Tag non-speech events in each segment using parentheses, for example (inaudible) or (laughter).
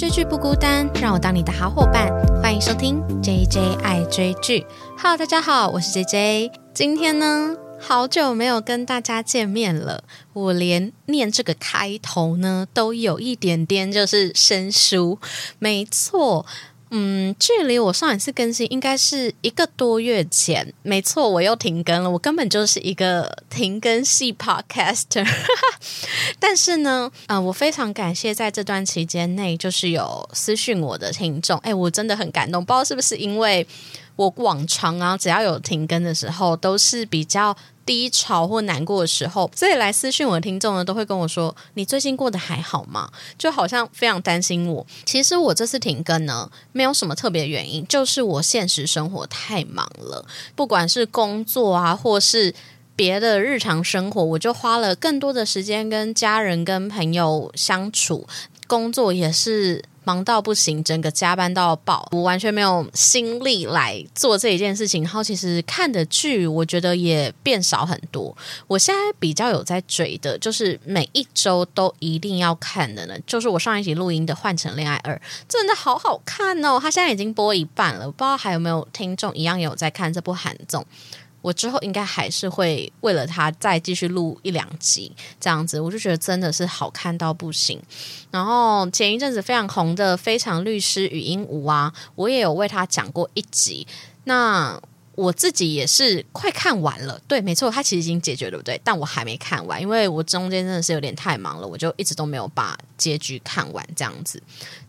追剧不孤单，让我当你的好伙伴。欢迎收听 J J 爱追剧。Hello，大家好，我是 J J。今天呢，好久没有跟大家见面了，我连念这个开头呢，都有一点点就是生疏。没错。嗯，距离我上一次更新应该是一个多月前。没错，我又停更了。我根本就是一个停更系 podcaster。(laughs) 但是呢，呃，我非常感谢在这段期间内，就是有私讯我的听众。哎，我真的很感动。不知道是不是因为我往常啊，只要有停更的时候，都是比较。低潮或难过的时候，所以来私讯我的听众呢，都会跟我说：“你最近过得还好吗？”就好像非常担心我。其实我这次停更呢，没有什么特别原因，就是我现实生活太忙了，不管是工作啊，或是别的日常生活，我就花了更多的时间跟家人、跟朋友相处，工作也是。忙到不行，整个加班到爆，我完全没有心力来做这一件事情。然后其实看的剧，我觉得也变少很多。我现在比较有在追的，就是每一周都一定要看的呢，就是我上一集录音的《换成恋爱二》，真的好好看哦！它现在已经播一半了，不知道还有没有听众一样有在看这部韩综。我之后应该还是会为了他再继续录一两集这样子，我就觉得真的是好看到不行。然后前一阵子非常红的《非常律师语音五》啊，我也有为他讲过一集。那我自己也是快看完了，对，没错，他其实已经解决，对不对？但我还没看完，因为我中间真的是有点太忙了，我就一直都没有把结局看完这样子。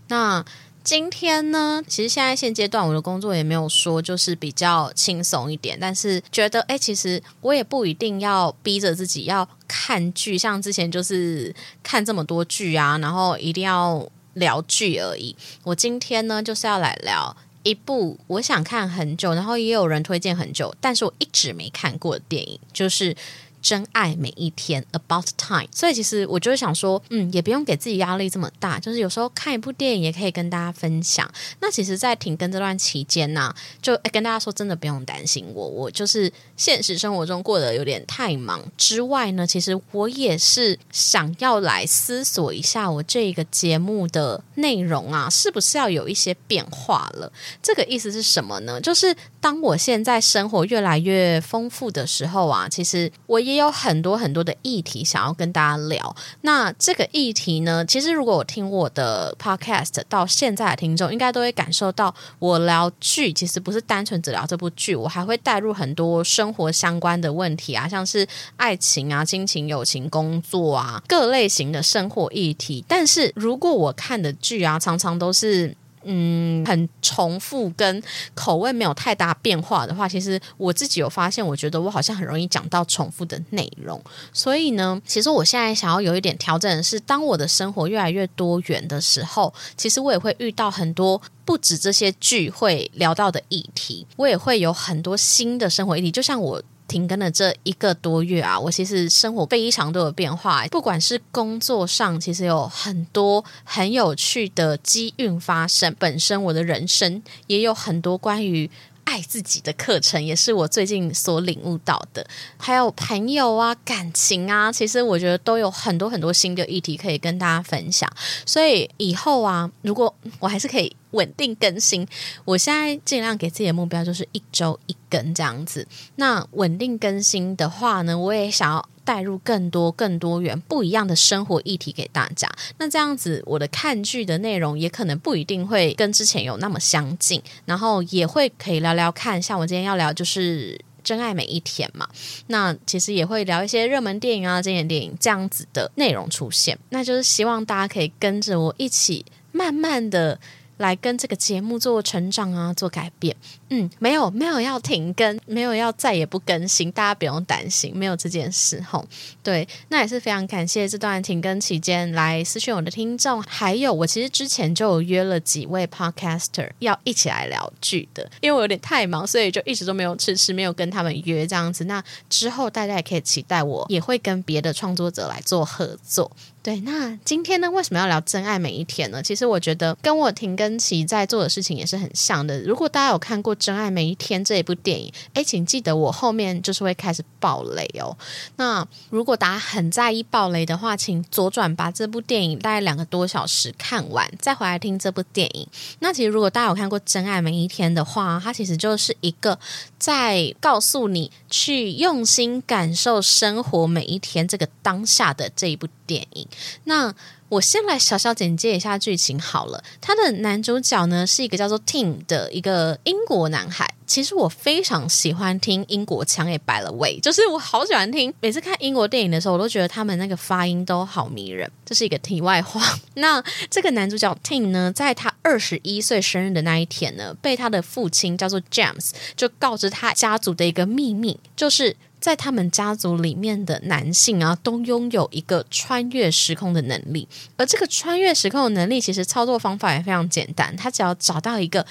那。今天呢，其实现在现阶段我的工作也没有说就是比较轻松一点，但是觉得哎，其实我也不一定要逼着自己要看剧，像之前就是看这么多剧啊，然后一定要聊剧而已。我今天呢就是要来聊一部我想看很久，然后也有人推荐很久，但是我一直没看过的电影，就是。真爱每一天，About Time。所以其实我就是想说，嗯，也不用给自己压力这么大，就是有时候看一部电影也可以跟大家分享。那其实，在停更这段期间呢，就跟大家说，真的不用担心我，我就是现实生活中过得有点太忙。之外呢，其实我也是想要来思索一下，我这个节目的内容啊，是不是要有一些变化了？这个意思是什么呢？就是当我现在生活越来越丰富的时候啊，其实我也。也有很多很多的议题想要跟大家聊。那这个议题呢，其实如果我听我的 podcast 到现在的听众，应该都会感受到，我聊剧其实不是单纯只聊这部剧，我还会带入很多生活相关的问题啊，像是爱情啊、亲情、友情、工作啊，各类型的生活议题。但是如果我看的剧啊，常常都是。嗯，很重复跟口味没有太大变化的话，其实我自己有发现，我觉得我好像很容易讲到重复的内容。所以呢，其实我现在想要有一点调整的是，当我的生活越来越多元的时候，其实我也会遇到很多不止这些聚会聊到的议题，我也会有很多新的生活议题，就像我。停更的这一个多月啊，我其实生活非常多的变化，不管是工作上，其实有很多很有趣的机运发生。本身我的人生也有很多关于。爱自己的课程也是我最近所领悟到的，还有朋友啊、感情啊，其实我觉得都有很多很多新的议题可以跟大家分享。所以以后啊，如果我还是可以稳定更新，我现在尽量给自己的目标就是一周一更这样子。那稳定更新的话呢，我也想要。带入更多、更多元、不一样的生活议题给大家，那这样子我的看剧的内容也可能不一定会跟之前有那么相近，然后也会可以聊聊看，像我今天要聊就是《真爱每一天》嘛，那其实也会聊一些热门电影啊、经典电影这样子的内容出现，那就是希望大家可以跟着我一起慢慢的。来跟这个节目做成长啊，做改变。嗯，没有没有要停更，没有要再也不更新，大家不用担心，没有这件事吼。对，那也是非常感谢这段停更期间来私讯我的听众，还有我其实之前就有约了几位 podcaster 要一起来聊剧的，因为我有点太忙，所以就一直都没有迟迟没有跟他们约这样子。那之后大家也可以期待我也会跟别的创作者来做合作。对，那今天呢，为什么要聊真爱每一天呢？其实我觉得跟我停更。期在做的事情也是很像的。如果大家有看过《真爱每一天》这一部电影，诶，请记得我后面就是会开始爆雷哦。那如果大家很在意爆雷的话，请左转把这部电影大概两个多小时看完，再回来听这部电影。那其实如果大家有看过《真爱每一天》的话，它其实就是一个在告诉你去用心感受生活每一天这个当下的这一部电影。那我先来小小简介一下剧情好了。他的男主角呢是一个叫做 Tim 的一个英国男孩。其实我非常喜欢听英国腔，也摆了位，就是我好喜欢听。每次看英国电影的时候，我都觉得他们那个发音都好迷人。这是一个题外话。(laughs) 那这个男主角 Tim 呢，在他二十一岁生日的那一天呢，被他的父亲叫做 James 就告知他家族的一个秘密，就是。在他们家族里面的男性啊，都拥有一个穿越时空的能力。而这个穿越时空的能力，其实操作方法也非常简单。他只要找到一个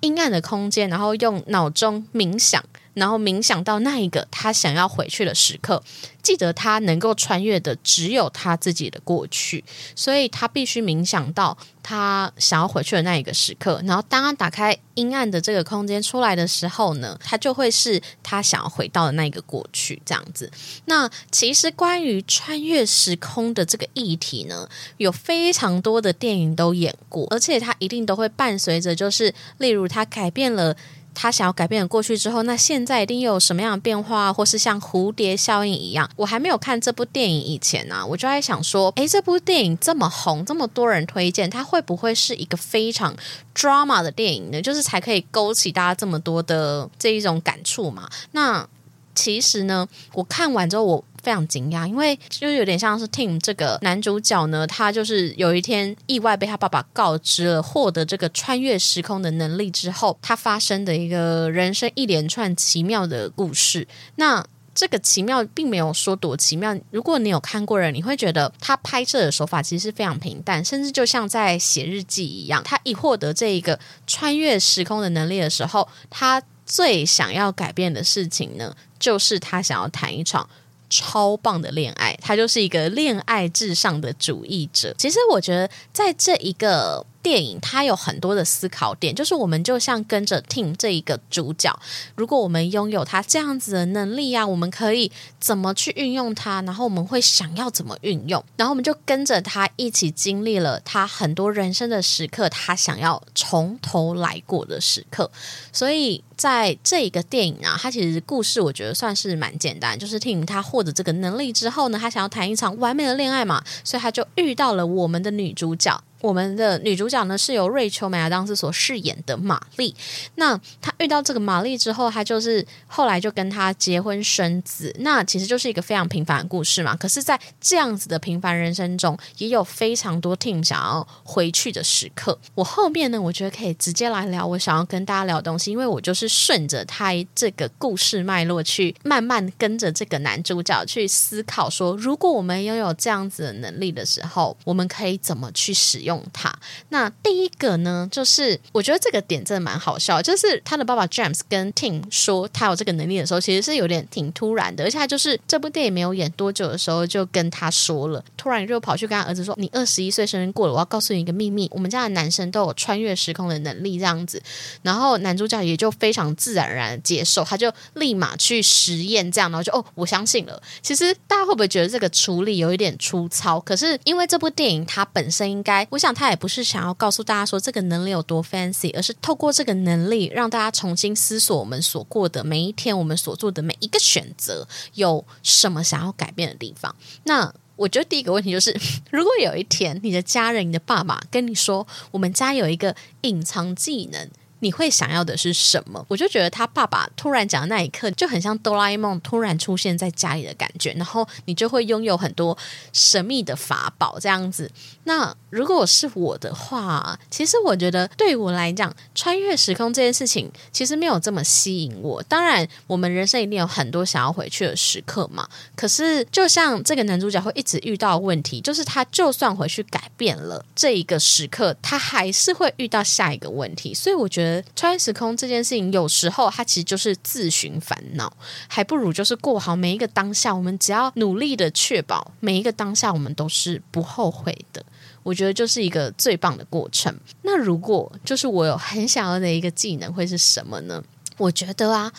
阴暗的空间，然后用脑中冥想，然后冥想到那一个他想要回去的时刻。记得他能够穿越的只有他自己的过去，所以他必须冥想到他想要回去的那一个时刻。然后，当他打开阴暗的这个空间出来的时候呢，他就会是他想要回到的那一个过去。这样子。那其实关于穿越时空的这个议题呢，有非常多的电影都演过，而且它一定都会伴随着，就是例如他改变了。他想要改变过去之后，那现在一定又有什么样的变化，或是像蝴蝶效应一样？我还没有看这部电影以前呢，我就在想说，诶，这部电影这么红，这么多人推荐，它会不会是一个非常 drama 的电影呢？就是才可以勾起大家这么多的这一种感触嘛？那其实呢，我看完之后我。非常惊讶，因为就有点像是 Tim 这个男主角呢，他就是有一天意外被他爸爸告知了获得这个穿越时空的能力之后，他发生的一个人生一连串奇妙的故事。那这个奇妙并没有说多奇妙，如果你有看过人，你会觉得他拍摄的手法其实是非常平淡，甚至就像在写日记一样。他一获得这一个穿越时空的能力的时候，他最想要改变的事情呢，就是他想要谈一场。超棒的恋爱，他就是一个恋爱至上的主义者。其实我觉得，在这一个。电影它有很多的思考点，就是我们就像跟着 Tim 这一个主角，如果我们拥有他这样子的能力啊，我们可以怎么去运用它？然后我们会想要怎么运用？然后我们就跟着他一起经历了他很多人生的时刻，他想要从头来过的时刻。所以在这一个电影啊，它其实故事我觉得算是蛮简单，就是 Tim 他获得这个能力之后呢，他想要谈一场完美的恋爱嘛，所以他就遇到了我们的女主角。我们的女主角呢是由瑞秋·梅亚当斯所饰演的玛丽。那她遇到这个玛丽之后，她就是后来就跟她结婚生子。那其实就是一个非常平凡的故事嘛。可是，在这样子的平凡人生中，也有非常多 team 想要回去的时刻。我后面呢，我觉得可以直接来聊我想要跟大家聊的东西，因为我就是顺着他这个故事脉络去慢慢跟着这个男主角去思考，说如果我们拥有这样子的能力的时候，我们可以怎么去使。他那第一个呢，就是我觉得这个点真的蛮好笑，就是他的爸爸 James 跟 Tim 说他有这个能力的时候，其实是有点挺突然的，而且他就是这部电影没有演多久的时候就跟他说了，突然就跑去跟他儿子说：“你二十一岁生日过了，我要告诉你一个秘密，我们家的男生都有穿越时空的能力。”这样子，然后男主角也就非常自然而然接受，他就立马去实验，这样然后就哦，我相信了。其实大家会不会觉得这个处理有一点粗糙？可是因为这部电影它本身应该，我想。他也不是想要告诉大家说这个能力有多 fancy，而是透过这个能力让大家重新思索我们所过的每一天，我们所做的每一个选择有什么想要改变的地方。那我觉得第一个问题就是，(laughs) 如果有一天你的家人、你的爸爸跟你说，我们家有一个隐藏技能。你会想要的是什么？我就觉得他爸爸突然讲的那一刻，就很像哆啦 A 梦突然出现在家里的感觉，然后你就会拥有很多神秘的法宝这样子。那如果是我的话，其实我觉得对我来讲，穿越时空这件事情其实没有这么吸引我。当然，我们人生一定有很多想要回去的时刻嘛。可是，就像这个男主角会一直遇到问题，就是他就算回去改变了这一个时刻，他还是会遇到下一个问题。所以，我觉得。穿越时空这件事情，有时候它其实就是自寻烦恼，还不如就是过好每一个当下。我们只要努力的确保每一个当下，我们都是不后悔的。我觉得就是一个最棒的过程。那如果就是我有很想要的一个技能，会是什么呢？我觉得啊。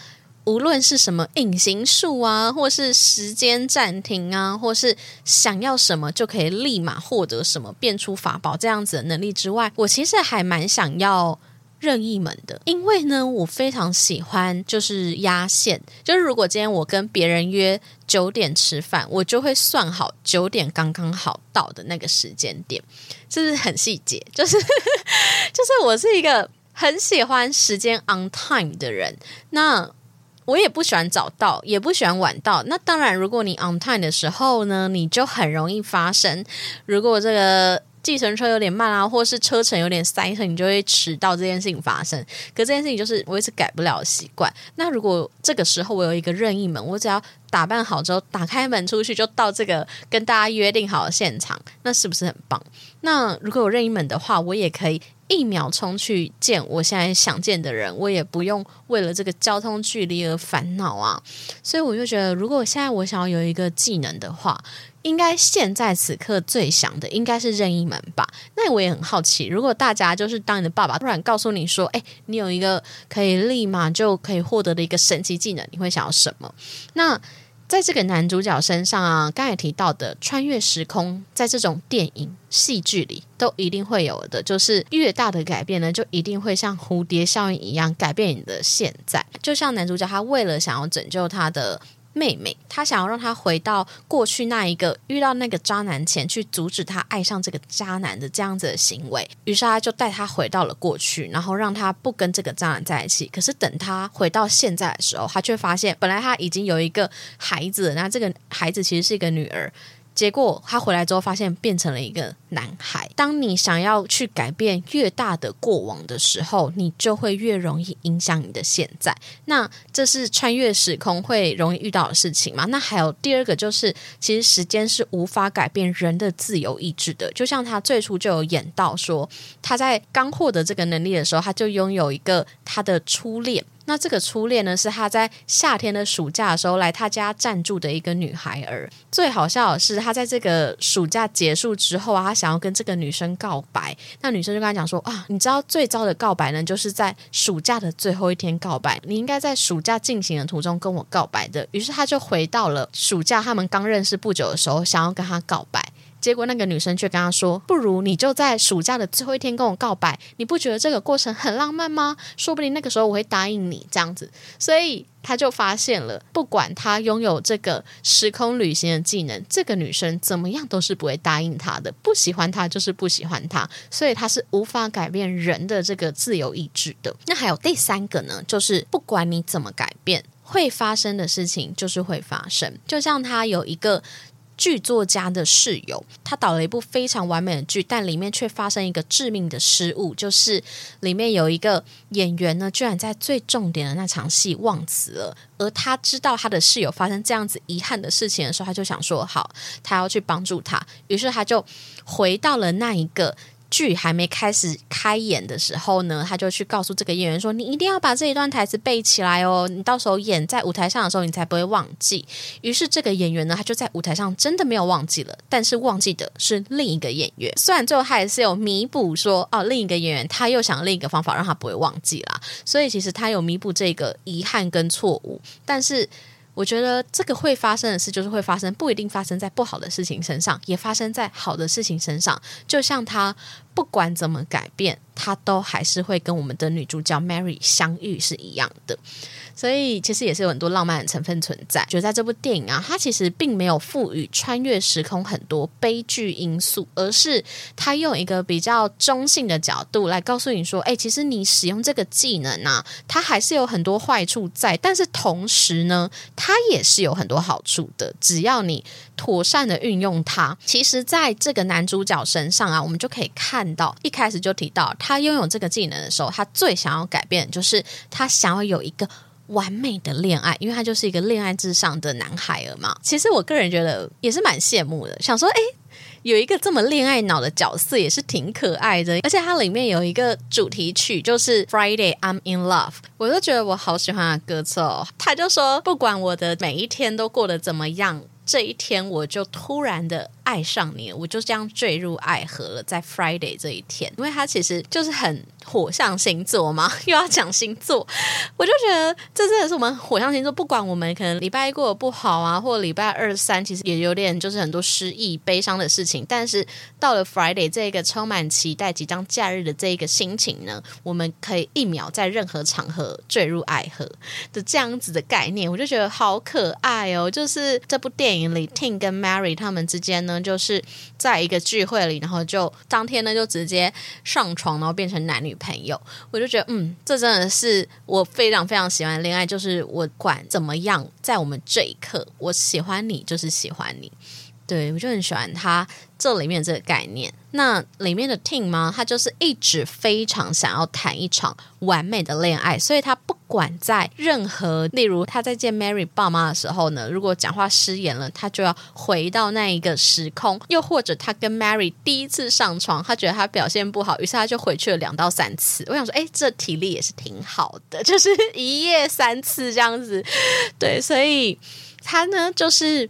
无论是什么隐形术啊，或是时间暂停啊，或是想要什么就可以立马获得什么变出法宝这样子的能力之外，我其实还蛮想要任意门的，因为呢，我非常喜欢就是压线，就是如果今天我跟别人约九点吃饭，我就会算好九点刚刚好到的那个时间点，这是很细节，就是 (laughs) 就是我是一个很喜欢时间 on time 的人，那。我也不喜欢早到，也不喜欢晚到。那当然，如果你 on time 的时候呢，你就很容易发生。如果这个计程车有点慢啊，或是车程有点塞车，你就会迟到。这件事情发生，可这件事情就是我一直改不了习惯。那如果这个时候我有一个任意门，我只要打扮好之后打开门出去，就到这个跟大家约定好的现场，那是不是很棒？那如果有任意门的话，我也可以。一秒钟去见我现在想见的人，我也不用为了这个交通距离而烦恼啊！所以我就觉得，如果现在我想要有一个技能的话，应该现在此刻最想的应该是任意门吧？那我也很好奇，如果大家就是当你的爸爸突然告诉你说：“哎，你有一个可以立马就可以获得的一个神奇技能，你会想要什么？”那在这个男主角身上啊，刚才提到的穿越时空，在这种电影、戏剧里都一定会有的。就是越大的改变呢，就一定会像蝴蝶效应一样改变你的现在。就像男主角，他为了想要拯救他的。妹妹，她想要让她回到过去那一个遇到那个渣男前去阻止她爱上这个渣男的这样子的行为，于是她就带她回到了过去，然后让她不跟这个渣男在一起。可是等她回到现在的时候，她却发现本来她已经有一个孩子，那这个孩子其实是一个女儿。结果他回来之后，发现变成了一个男孩。当你想要去改变越大的过往的时候，你就会越容易影响你的现在。那这是穿越时空会容易遇到的事情吗？那还有第二个，就是其实时间是无法改变人的自由意志的。就像他最初就有演到说，他在刚获得这个能力的时候，他就拥有一个他的初恋。那这个初恋呢，是他在夏天的暑假的时候来他家暂住的一个女孩儿。最好笑的是，他在这个暑假结束之后啊，他想要跟这个女生告白。那女生就跟他讲说：“啊，你知道最糟的告白呢，就是在暑假的最后一天告白。你应该在暑假进行的途中跟我告白的。”于是他就回到了暑假他们刚认识不久的时候，想要跟他告白。结果那个女生却跟他说：“不如你就在暑假的最后一天跟我告白，你不觉得这个过程很浪漫吗？说不定那个时候我会答应你这样子。”所以他就发现了，不管他拥有这个时空旅行的技能，这个女生怎么样都是不会答应他的，不喜欢他就是不喜欢他，所以他是无法改变人的这个自由意志的。那还有第三个呢，就是不管你怎么改变，会发生的事情就是会发生。就像他有一个。剧作家的室友，他导了一部非常完美的剧，但里面却发生一个致命的失误，就是里面有一个演员呢，居然在最重点的那场戏忘词了。而他知道他的室友发生这样子遗憾的事情的时候，他就想说：好，他要去帮助他。于是他就回到了那一个。剧还没开始开演的时候呢，他就去告诉这个演员说：“你一定要把这一段台词背起来哦，你到时候演在舞台上的时候，你才不会忘记。”于是这个演员呢，他就在舞台上真的没有忘记了，但是忘记的是另一个演员。(laughs) 虽然最后他也是有弥补说：“哦，另一个演员他又想另一个方法让他不会忘记啦。”所以其实他有弥补这个遗憾跟错误，但是。我觉得这个会发生的事，就是会发生，不一定发生在不好的事情身上，也发生在好的事情身上。就像他不管怎么改变，他都还是会跟我们的女主角 Mary 相遇是一样的。所以其实也是有很多浪漫的成分存在。就在这部电影啊，它其实并没有赋予穿越时空很多悲剧因素，而是它用一个比较中性的角度来告诉你说：，哎，其实你使用这个技能啊，它还是有很多坏处在，但是同时呢，它也是有很多好处的。只要你妥善的运用它，其实在这个男主角身上啊，我们就可以看到，一开始就提到他拥有这个技能的时候，他最想要改变，就是他想要有一个。完美的恋爱，因为他就是一个恋爱至上的男孩儿嘛。其实我个人觉得也是蛮羡慕的，想说，哎，有一个这么恋爱脑的角色也是挺可爱的。而且它里面有一个主题曲，就是《Friday I'm in Love》，我就觉得我好喜欢的歌词哦。他就说，不管我的每一天都过得怎么样，这一天我就突然的爱上你，我就这样坠入爱河了。在 Friday 这一天，因为他其实就是很火象星座嘛，(laughs) 又要讲星座，我就觉得这真的是我们火象星座，不管我们可能礼拜一过得不好啊，或礼拜二三其实也有点就是很多失意、悲伤的事情，但是到了 Friday 这个充满期待、即将假日的这一个心情呢，我们可以一秒在任何场合坠入爱河的这样子的概念，我就觉得好可爱哦！就是这部电影里，Ting 跟 Mary 他们之间呢，就是在一个聚会里，然后就当天呢就直接上床，然后变成男女朋友。我就觉得，嗯，这真的是我非常非常喜欢的恋爱，就是我管怎么样，在我们这一刻，我喜欢你就是喜欢你。对，我就很喜欢他这里面这个概念。那里面的 Tim 吗？他就是一直非常想要谈一场完美的恋爱，所以他不管在任何，例如他在见 Mary 爸妈的时候呢，如果讲话失言了，他就要回到那一个时空；又或者他跟 Mary 第一次上床，他觉得他表现不好，于是他就回去了两到三次。我想说，哎，这体力也是挺好的，就是一夜三次这样子。对，所以他呢，就是。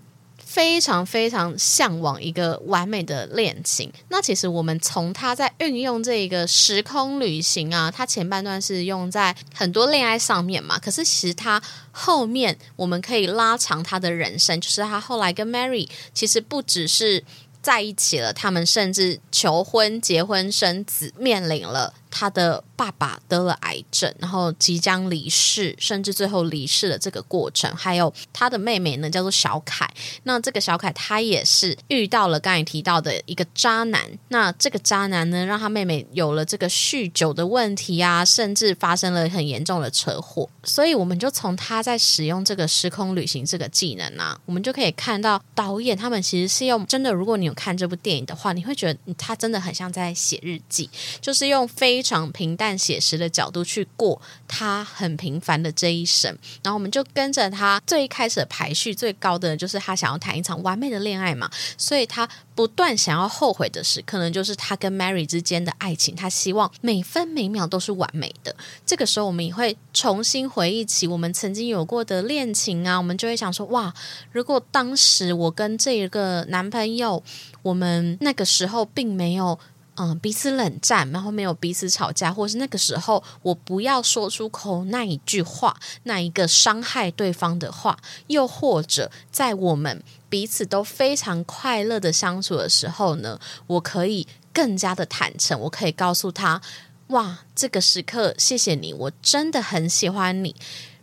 非常非常向往一个完美的恋情。那其实我们从他在运用这个时空旅行啊，他前半段是用在很多恋爱上面嘛。可是其实他后面我们可以拉长他的人生，就是他后来跟 Mary 其实不只是在一起了，他们甚至求婚、结婚、生子，面临了。他的爸爸得了癌症，然后即将离世，甚至最后离世的这个过程，还有他的妹妹呢，叫做小凯。那这个小凯他也是遇到了刚才提到的一个渣男。那这个渣男呢，让他妹妹有了这个酗酒的问题啊，甚至发生了很严重的车祸。所以我们就从他在使用这个时空旅行这个技能啊，我们就可以看到导演他们其实是用真的。如果你有看这部电影的话，你会觉得他真的很像在写日记，就是用非。常平淡写实的角度去过他很平凡的这一生，然后我们就跟着他最开始排序最高的就是他想要谈一场完美的恋爱嘛，所以他不断想要后悔的事，可能就是他跟 Mary 之间的爱情，他希望每分每秒都是完美的。这个时候，我们也会重新回忆起我们曾经有过的恋情啊，我们就会想说：哇，如果当时我跟这个男朋友，我们那个时候并没有。嗯，彼此冷战，然后没有彼此吵架，或是那个时候我不要说出口那一句话，那一个伤害对方的话，又或者在我们彼此都非常快乐的相处的时候呢，我可以更加的坦诚，我可以告诉他，哇，这个时刻谢谢你，我真的很喜欢你。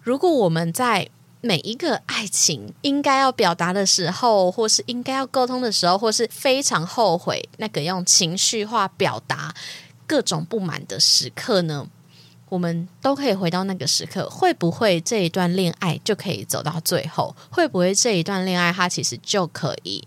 如果我们在。每一个爱情应该要表达的时候，或是应该要沟通的时候，或是非常后悔那个用情绪化表达各种不满的时刻呢？我们都可以回到那个时刻，会不会这一段恋爱就可以走到最后？会不会这一段恋爱它其实就可以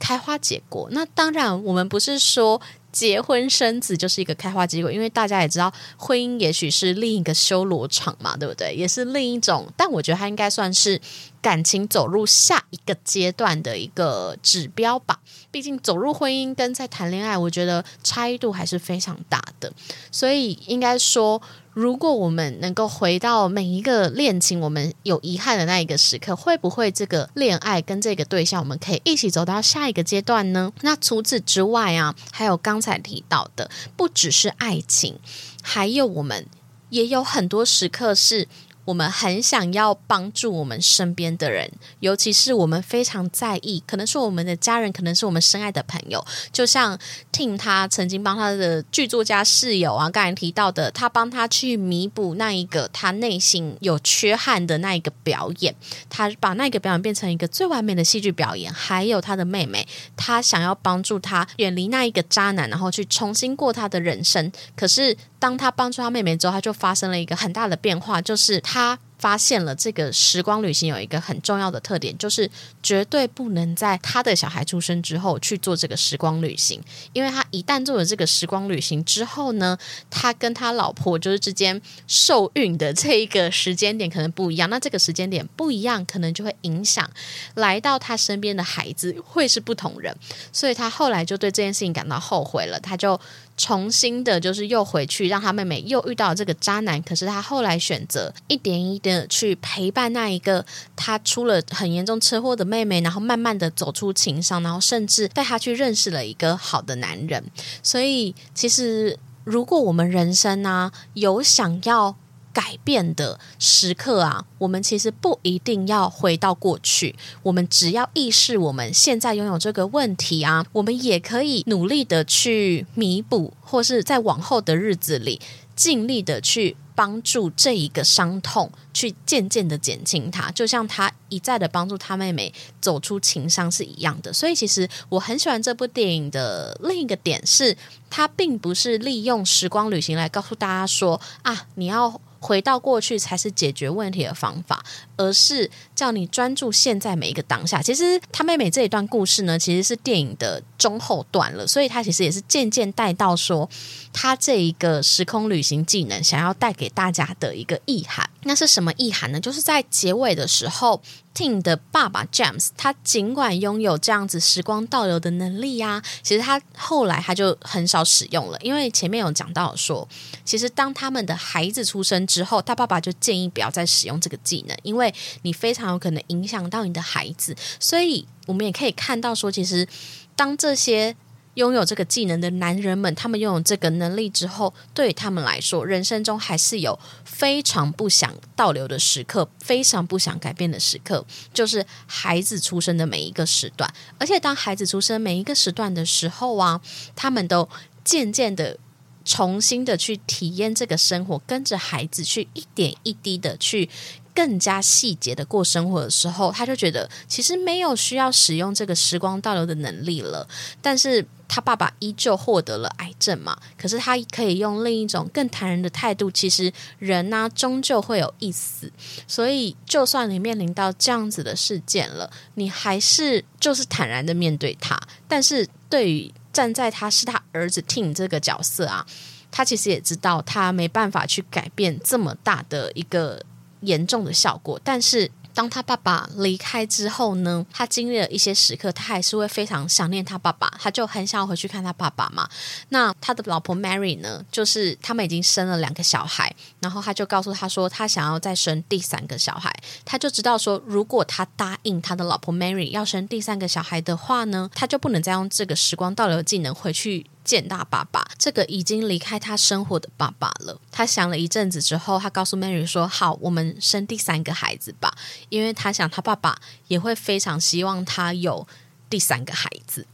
开花结果？那当然，我们不是说。结婚生子就是一个开花结果，因为大家也知道，婚姻也许是另一个修罗场嘛，对不对？也是另一种，但我觉得它应该算是感情走入下一个阶段的一个指标吧。毕竟走入婚姻跟在谈恋爱，我觉得差异度还是非常大的，所以应该说。如果我们能够回到每一个恋情，我们有遗憾的那一个时刻，会不会这个恋爱跟这个对象，我们可以一起走到下一个阶段呢？那除此之外啊，还有刚才提到的，不只是爱情，还有我们也有很多时刻是。我们很想要帮助我们身边的人，尤其是我们非常在意，可能是我们的家人，可能是我们深爱的朋友。就像 Tim 他曾经帮他的剧作家室友啊，刚才提到的，他帮他去弥补那一个他内心有缺憾的那一个表演，他把那个表演变成一个最完美的戏剧表演。还有他的妹妹，他想要帮助他远离那一个渣男，然后去重新过他的人生。可是当他帮助他妹妹之后，他就发生了一个很大的变化，就是他。发现了这个时光旅行有一个很重要的特点，就是绝对不能在他的小孩出生之后去做这个时光旅行，因为他一旦做了这个时光旅行之后呢，他跟他老婆就是之间受孕的这一个时间点可能不一样，那这个时间点不一样，可能就会影响来到他身边的孩子会是不同人，所以他后来就对这件事情感到后悔了，他就。重新的，就是又回去，让他妹妹又遇到这个渣男。可是他后来选择一点一点去陪伴那一个他出了很严重车祸的妹妹，然后慢慢的走出情伤，然后甚至带他去认识了一个好的男人。所以，其实如果我们人生呢有想要改变的时刻啊，我们其实不一定要回到过去，我们只要意识我们现在拥有这个问题啊，我们也可以努力的去弥补，或是在往后的日子里尽力的去。帮助这一个伤痛去渐渐的减轻它，就像他一再的帮助他妹妹走出情伤是一样的。所以，其实我很喜欢这部电影的另一个点是，他并不是利用时光旅行来告诉大家说啊，你要。回到过去才是解决问题的方法，而是叫你专注现在每一个当下。其实他妹妹这一段故事呢，其实是电影的中后段了，所以他其实也是渐渐带到说，他这一个时空旅行技能想要带给大家的一个意涵。那是什么意涵呢？就是在结尾的时候。Tim 的爸爸 James，他尽管拥有这样子时光倒流的能力呀，其实他后来他就很少使用了，因为前面有讲到说，其实当他们的孩子出生之后，他爸爸就建议不要再使用这个技能，因为你非常有可能影响到你的孩子。所以我们也可以看到说，其实当这些。拥有这个技能的男人们，他们拥有这个能力之后，对他们来说，人生中还是有非常不想倒流的时刻，非常不想改变的时刻，就是孩子出生的每一个时段。而且，当孩子出生每一个时段的时候啊，他们都渐渐的重新的去体验这个生活，跟着孩子去一点一滴的去。更加细节的过生活的时候，他就觉得其实没有需要使用这个时光倒流的能力了。但是他爸爸依旧获得了癌症嘛？可是他可以用另一种更坦然的态度。其实人呢，终究会有一死，所以就算你面临到这样子的事件了，你还是就是坦然的面对他。但是对于站在他是他儿子 Tim 这个角色啊，他其实也知道他没办法去改变这么大的一个。严重的效果，但是当他爸爸离开之后呢？他经历了一些时刻，他还是会非常想念他爸爸，他就很想要回去看他爸爸嘛。那他的老婆 Mary 呢？就是他们已经生了两个小孩，然后他就告诉他说，他想要再生第三个小孩。他就知道说，如果他答应他的老婆 Mary 要生第三个小孩的话呢，他就不能再用这个时光倒流技能回去。见大爸爸，这个已经离开他生活的爸爸了。他想了一阵子之后，他告诉 Mary 说：“好，我们生第三个孩子吧。”因为他想他爸爸也会非常希望他有第三个孩子。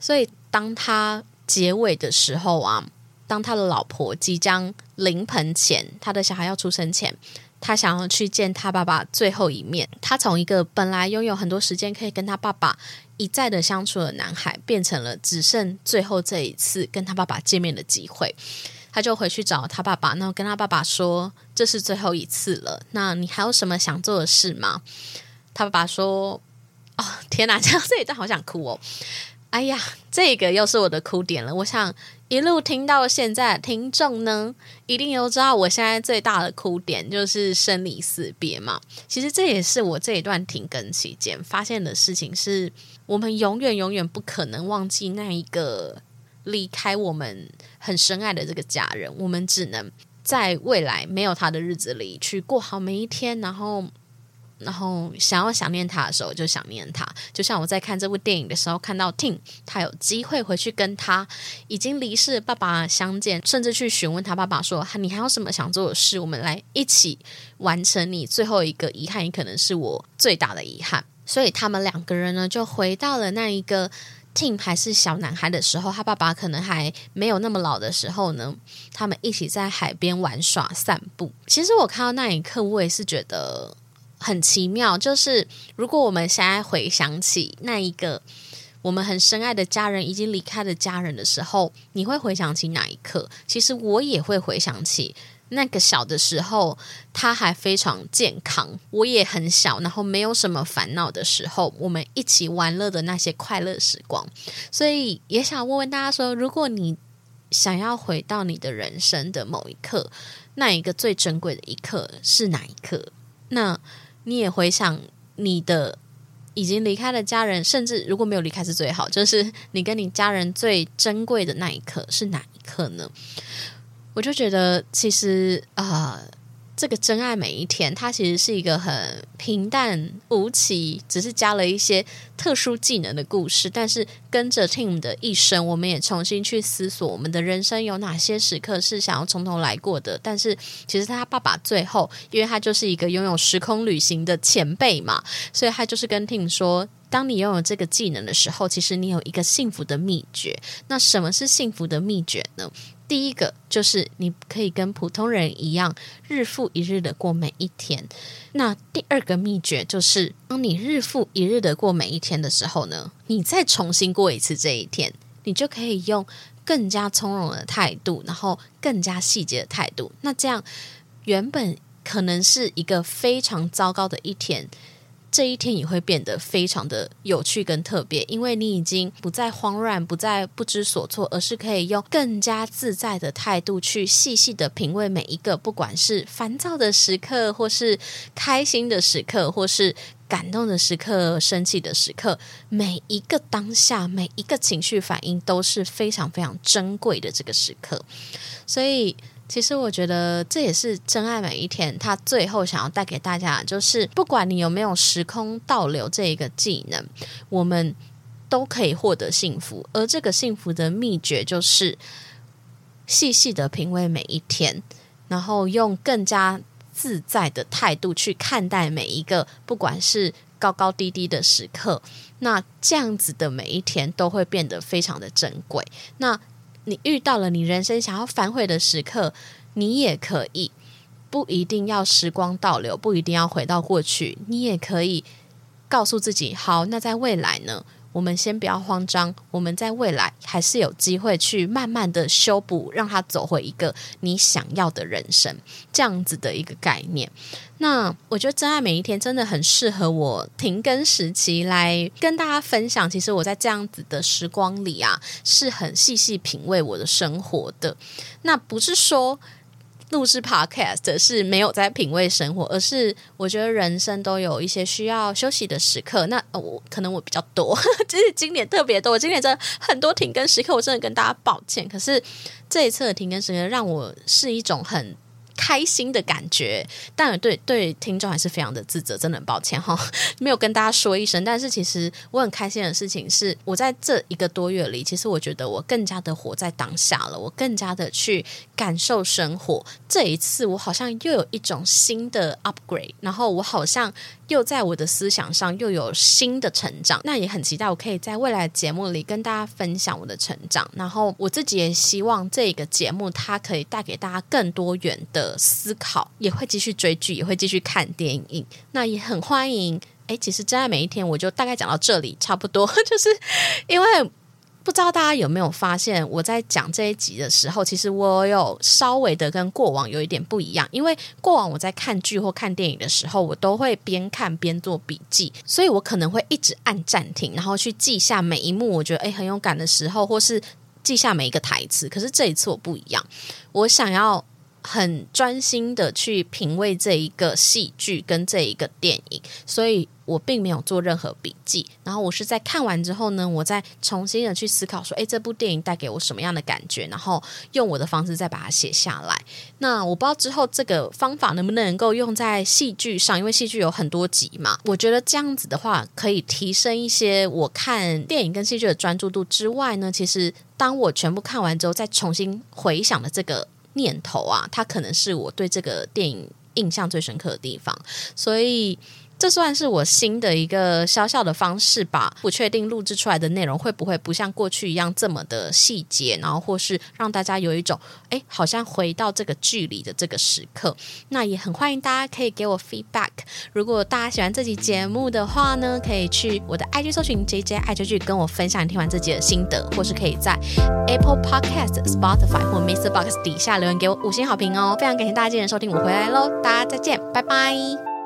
所以当他结尾的时候啊，当他的老婆即将临盆前，他的小孩要出生前。他想要去见他爸爸最后一面。他从一个本来拥有很多时间可以跟他爸爸一再的相处的男孩，变成了只剩最后这一次跟他爸爸见面的机会。他就回去找他爸爸，然后跟他爸爸说：“这是最后一次了，那你还有什么想做的事吗？”他爸爸说：“哦，天哪，这样这一段好想哭哦。”哎呀，这个又是我的哭点了。我想一路听到现在，听众呢一定都知道，我现在最大的哭点就是生离死别嘛。其实这也是我这一段停更期间发现的事情，是我们永远永远不可能忘记那一个离开我们很深爱的这个家人。我们只能在未来没有他的日子里去过好每一天，然后。然后想要想念他的时候，就想念他。就像我在看这部电影的时候，看到 Tim，他有机会回去跟他已经离世的爸爸相见，甚至去询问他爸爸说：“你还有什么想做的事？我们来一起完成你最后一个遗憾，也可能是我最大的遗憾。”所以他们两个人呢，就回到了那一个 Tim 还是小男孩的时候，他爸爸可能还没有那么老的时候呢。他们一起在海边玩耍、散步。其实我看到那一刻，我也是觉得。很奇妙，就是如果我们现在回想起那一个我们很深爱的家人已经离开的家人的时候，你会回想起哪一刻？其实我也会回想起那个小的时候，他还非常健康，我也很小，然后没有什么烦恼的时候，我们一起玩乐的那些快乐时光。所以也想问问大家说，如果你想要回到你的人生的某一刻，那一个最珍贵的一刻是哪一刻？那你也回想你的已经离开了家人，甚至如果没有离开是最好。就是你跟你家人最珍贵的那一刻是哪一刻呢？我就觉得，其实啊，这个真爱每一天，它其实是一个很平淡无奇，只是加了一些特殊技能的故事。但是跟着 Tim 的一生，我们也重新去思索我们的人生有哪些时刻是想要从头来过的。但是其实他爸爸最后，因为他就是一个拥有时空旅行的前辈嘛，所以他就是跟 Tim 说。当你拥有这个技能的时候，其实你有一个幸福的秘诀。那什么是幸福的秘诀呢？第一个就是你可以跟普通人一样，日复一日的过每一天。那第二个秘诀就是，当你日复一日的过每一天的时候呢，你再重新过一次这一天，你就可以用更加从容的态度，然后更加细节的态度。那这样原本可能是一个非常糟糕的一天。这一天也会变得非常的有趣跟特别，因为你已经不再慌乱，不再不知所措，而是可以用更加自在的态度去细细的品味每一个，不管是烦躁的时刻，或是开心的时刻，或是感动的时刻、生气的时刻，每一个当下，每一个情绪反应都是非常非常珍贵的这个时刻，所以。其实我觉得这也是真爱每一天，他最后想要带给大家，就是不管你有没有时空倒流这一个技能，我们都可以获得幸福。而这个幸福的秘诀，就是细细的品味每一天，然后用更加自在的态度去看待每一个，不管是高高低低的时刻。那这样子的每一天都会变得非常的珍贵。那你遇到了你人生想要反悔的时刻，你也可以不一定要时光倒流，不一定要回到过去，你也可以告诉自己：好，那在未来呢？我们先不要慌张，我们在未来还是有机会去慢慢的修补，让他走回一个你想要的人生，这样子的一个概念。那我觉得真爱每一天真的很适合我停更时期来跟大家分享。其实我在这样子的时光里啊，是很细细品味我的生活的。那不是说。录制 Podcast 是没有在品味生活，而是我觉得人生都有一些需要休息的时刻。那我可能我比较多，就是今年特别多。我今年真的很多停更时刻，我真的跟大家抱歉。可是这一次的停更时刻让我是一种很。开心的感觉，但对对听众还是非常的自责，真的很抱歉哈，没有跟大家说一声。但是其实我很开心的事情是，我在这一个多月里，其实我觉得我更加的活在当下了，我更加的去感受生活。这一次我好像又有一种新的 upgrade，然后我好像又在我的思想上又有新的成长。那也很期待我可以在未来节目里跟大家分享我的成长。然后我自己也希望这个节目它可以带给大家更多元的。思考也会继续追剧，也会继续看电影。那也很欢迎。哎，其实真爱每一天，我就大概讲到这里，差不多。(laughs) 就是因为不知道大家有没有发现，我在讲这一集的时候，其实我有稍微的跟过往有一点不一样。因为过往我在看剧或看电影的时候，我都会边看边做笔记，所以我可能会一直按暂停，然后去记下每一幕我觉得哎很有感的时候，或是记下每一个台词。可是这一次我不一样，我想要。很专心的去品味这一个戏剧跟这一个电影，所以我并没有做任何笔记。然后我是在看完之后呢，我再重新的去思考说，诶，这部电影带给我什么样的感觉？然后用我的方式再把它写下来。那我不知道之后这个方法能不能够用在戏剧上，因为戏剧有很多集嘛。我觉得这样子的话，可以提升一些我看电影跟戏剧的专注度之外呢，其实当我全部看完之后，再重新回想的这个。念头啊，它可能是我对这个电影印象最深刻的地方，所以。这算是我新的一个小小的方式吧，不确定录制出来的内容会不会不像过去一样这么的细节，然后或是让大家有一种哎，好像回到这个距离的这个时刻。那也很欢迎大家可以给我 feedback。如果大家喜欢这集节目的话呢，可以去我的 IG 搜寻 JJ 爱追剧，跟我分享听完这集的心得，或是可以在 Apple Podcast、Spotify 或 Mr. Box 底下留言给我五星好评哦。非常感谢大家今天收听，我回来喽，大家再见，拜拜。